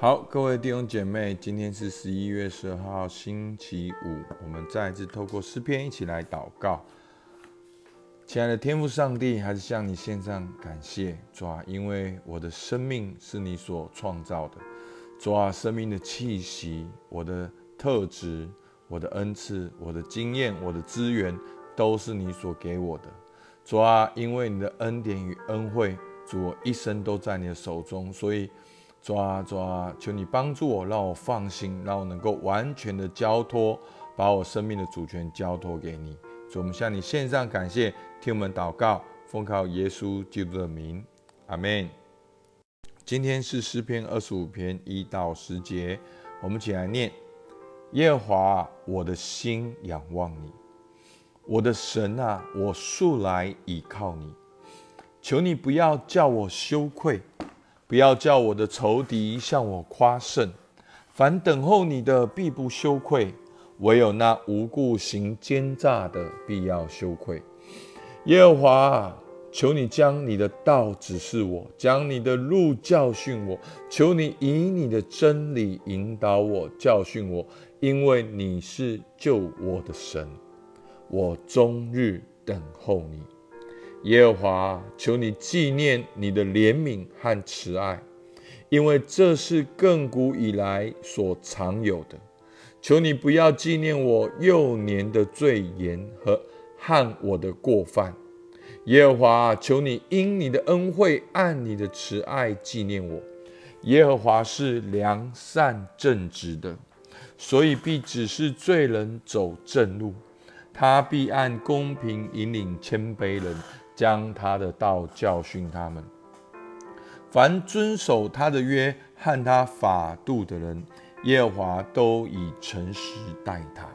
好，各位弟兄姐妹，今天是十一月十二号，星期五。我们再一次透过诗篇一起来祷告。亲爱的天父上帝，还是向你献上感谢，主啊，因为我的生命是你所创造的，主啊，生命的气息、我的特质、我的恩赐、我的经验、我的资源，都是你所给我的，主啊，因为你的恩典与恩惠，主我一生都在你的手中，所以。抓抓，求你帮助我，让我放心，让我能够完全的交托，把我生命的主权交托给你。主，我们向你献上感谢，听我们祷告，奉靠耶稣基督的名，阿门。今天是诗篇二十五篇一到十节，我们一起来念：耶和华，我的心仰望你，我的神啊，我素来倚靠你，求你不要叫我羞愧。不要叫我的仇敌向我夸胜，凡等候你的必不羞愧；唯有那无故行奸诈的必要羞愧。耶和华，求你将你的道指示我，将你的路教训我。求你以你的真理引导我，教训我，因为你是救我的神。我终日等候你。耶和华，求你纪念你的怜悯和慈爱，因为这是亘古以来所常有的。求你不要纪念我幼年的罪言和和我的过犯。耶和华，求你因你的恩惠，按你的慈爱纪念我。耶和华是良善正直的，所以必指示罪人走正路，他必按公平引领谦卑人。将他的道教训他们，凡遵守他的约和他法度的人，耶和华都以诚实待他。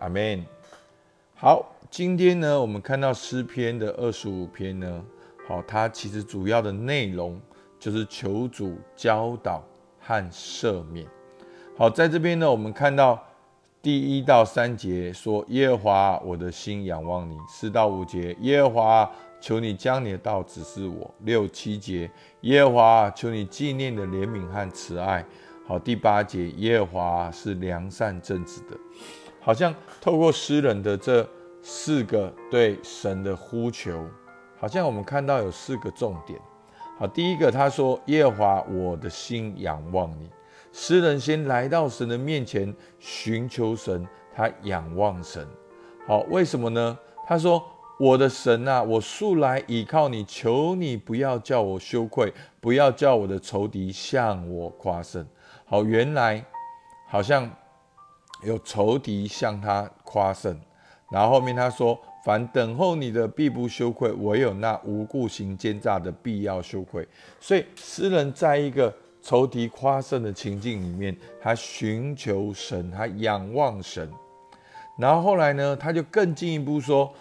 阿门。好，今天呢，我们看到诗篇的二十五篇呢，好，它其实主要的内容就是求主教导和赦免。好，在这边呢，我们看到。第一到三节说：“耶和华，我的心仰望你。”四到五节：“耶和华，求你将你的道指示我。”六七节：“耶和华，求你纪念的怜悯和慈爱。”好，第八节：“耶和华是良善正直的。”好像透过诗人的这四个对神的呼求，好像我们看到有四个重点。好，第一个他说：“耶和华，我的心仰望你。”诗人先来到神的面前寻求神，他仰望神。好，为什么呢？他说：“我的神啊，我素来倚靠你，求你不要叫我羞愧，不要叫我的仇敌向我夸胜。”好，原来好像有仇敌向他夸胜。然后后面他说：“凡等候你的，必不羞愧；唯有那无故行奸诈的，必要羞愧。”所以诗人在一个。仇敌夸胜的情境里面，他寻求神，他仰望神。然后后来呢，他就更进一步说，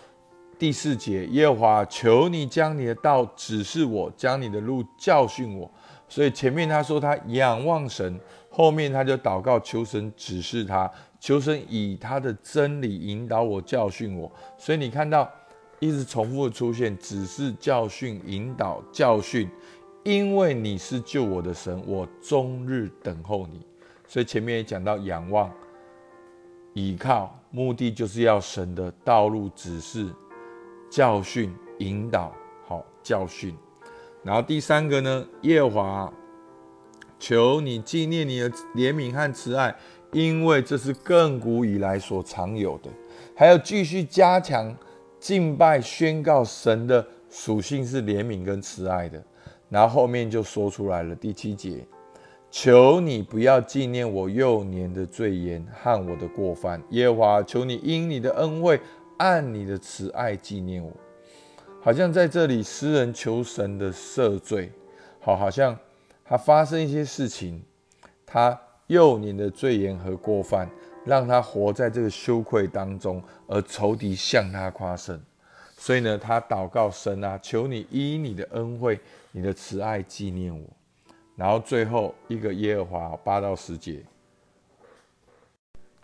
第四节，耶和华，求你将你的道指示我，将你的路教训我。所以前面他说他仰望神，后面他就祷告求神指示他，求神以他的真理引导我，教训我。所以你看到一直重复的出现，指示、教训、引导、教训。因为你是救我的神，我终日等候你。所以前面也讲到仰望、倚靠，目的就是要神的道路指示、教训、引导，好教训。然后第三个呢，耶华，求你纪念你的怜悯和慈爱，因为这是亘古以来所常有的。还要继续加强敬拜，宣告神的属性是怜悯跟慈爱的。然后后面就说出来了，第七节，求你不要纪念我幼年的罪言和我的过犯，耶和华，求你因你的恩惠，按你的慈爱纪念我。好像在这里，诗人求神的赦罪，好，好像他发生一些事情，他幼年的罪言和过犯，让他活在这个羞愧当中，而仇敌向他夸胜。所以呢，他祷告神啊，求你依你的恩惠、你的慈爱纪念我。然后最后一个耶和华八到十节，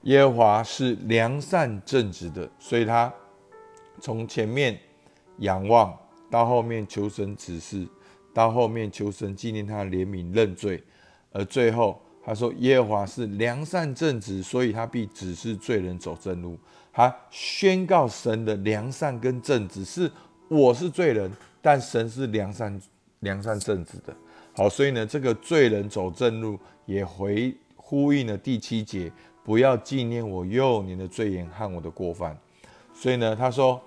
耶和华是良善正直的，所以他从前面仰望，到后面求神指示，到后面求神纪念他的怜悯认罪，而最后他说耶和华是良善正直，所以他必指示罪人走正路。他宣告神的良善跟正直是我是罪人，但神是良善良善正直的。好，所以呢，这个罪人走正路也回呼应了第七节，不要纪念我幼年的罪言和我的过犯。所以呢，他说。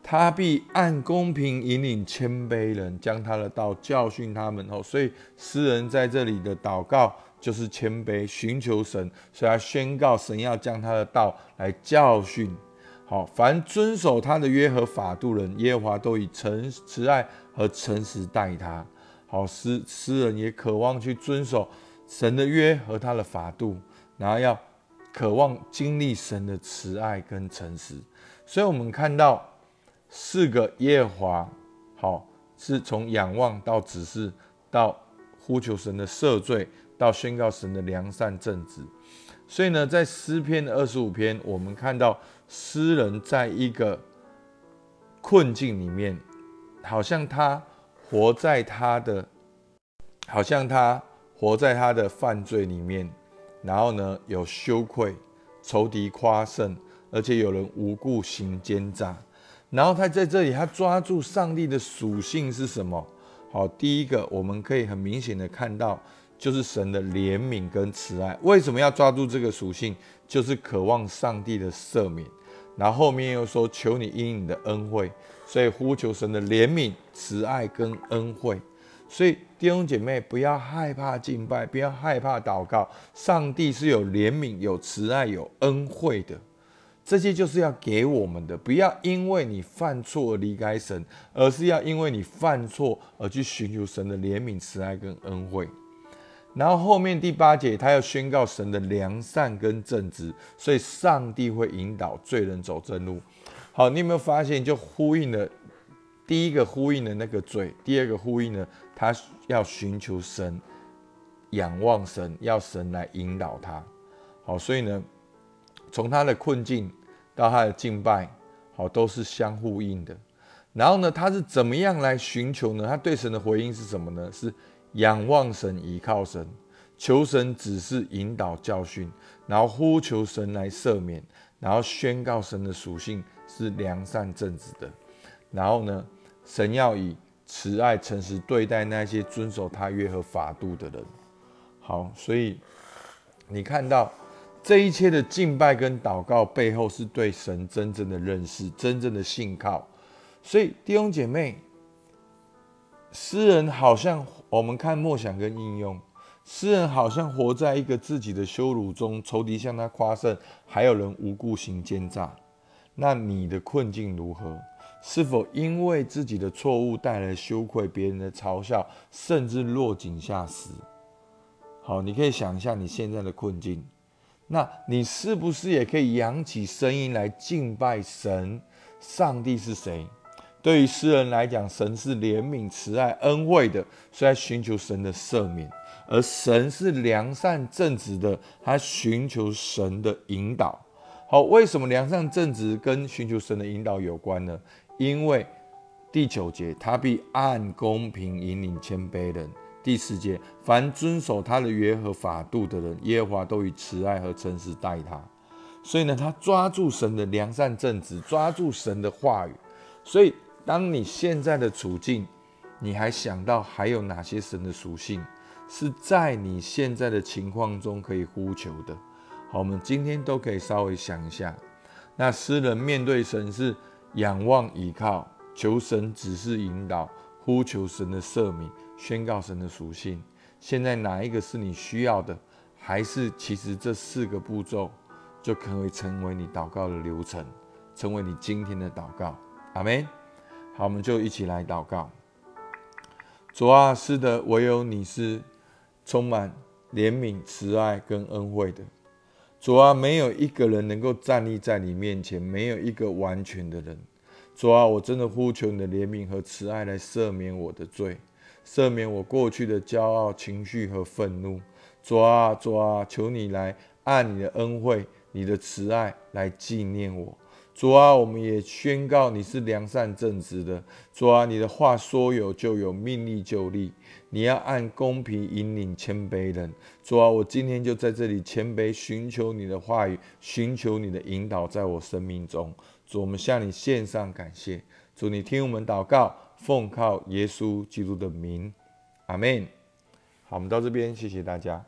他必按公平引领谦卑人，将他的道教训他们。哦，所以诗人在这里的祷告就是谦卑，寻求神，所以他宣告神要将他的道来教训。好，凡遵守他的约和法度人，耶和华都以诚慈爱和诚实待他。好，诗诗人也渴望去遵守神的约和他的法度，然后要渴望经历神的慈爱跟诚实。所以我们看到。四个耶和华，好，是从仰望到指示，到呼求神的赦罪，到宣告神的良善正直。所以呢，在诗篇的二十五篇，我们看到诗人在一个困境里面，好像他活在他的，好像他活在他的犯罪里面，然后呢，有羞愧，仇敌夸胜，而且有人无故行奸诈。然后他在这里，他抓住上帝的属性是什么？好，第一个我们可以很明显的看到，就是神的怜悯跟慈爱。为什么要抓住这个属性？就是渴望上帝的赦免。然后后面又说，求你因你的恩惠，所以呼求神的怜悯、慈爱跟恩惠。所以弟兄姐妹，不要害怕敬拜，不要害怕祷告，上帝是有怜悯、有慈爱、有恩惠的。这些就是要给我们的，不要因为你犯错而离开神，而是要因为你犯错而去寻求神的怜悯、慈爱跟恩惠。然后后面第八节，他要宣告神的良善跟正直，所以上帝会引导罪人走正路。好，你有没有发现，就呼应了第一个呼应的那个罪，第二个呼应呢，他要寻求神，仰望神，要神来引导他。好，所以呢，从他的困境。到他的敬拜，好，都是相呼应的。然后呢，他是怎么样来寻求呢？他对神的回应是什么呢？是仰望神，依靠神，求神指示、引导、教训，然后呼求神来赦免，然后宣告神的属性是良善正直的。然后呢，神要以慈爱、诚实对待那些遵守他约和法度的人。好，所以你看到。这一切的敬拜跟祷告背后，是对神真正的认识、真正的信靠。所以弟兄姐妹，诗人好像我们看默想跟应用，诗人好像活在一个自己的羞辱中，仇敌向他夸胜，还有人无故行奸诈。那你的困境如何？是否因为自己的错误带来羞愧、别人的嘲笑，甚至落井下石？好，你可以想一下你现在的困境。那你是不是也可以扬起声音来敬拜神？上帝是谁？对于诗人来讲，神是怜悯、慈爱、恩惠的，所以寻求神的赦免；而神是良善、正直的，他寻求神的引导。好，为什么良善、正直跟寻求神的引导有关呢？因为第九节，他必按公平引领谦卑人。第四节，凡遵守他的约和法度的人，耶和华都以慈爱和诚实待他。所以呢，他抓住神的良善正直，抓住神的话语。所以，当你现在的处境，你还想到还有哪些神的属性是在你现在的情况中可以呼求的？好，我们今天都可以稍微想一下。那诗人面对神是仰望倚靠，求神指示引导，呼求神的赦免。宣告神的属性，现在哪一个是你需要的？还是其实这四个步骤就可以成为你祷告的流程，成为你今天的祷告？阿门。好，我们就一起来祷告。主啊，是的，唯有你是充满怜悯、慈爱跟恩惠的。主啊，没有一个人能够站立在你面前，没有一个完全的人。主啊，我真的呼求你的怜悯和慈爱来赦免我的罪。赦免我过去的骄傲情绪和愤怒，主啊主啊，求你来按你的恩惠、你的慈爱来纪念我。主啊，我们也宣告你是良善正直的。主啊，你的话说有就有，命立就立。你要按公平引领谦卑人。主啊，我今天就在这里谦卑寻求你的话语，寻求你的引导，在我生命中。主，我们向你献上感谢。主，你听我们祷告，奉靠耶稣基督的名，阿门。好，我们到这边，谢谢大家。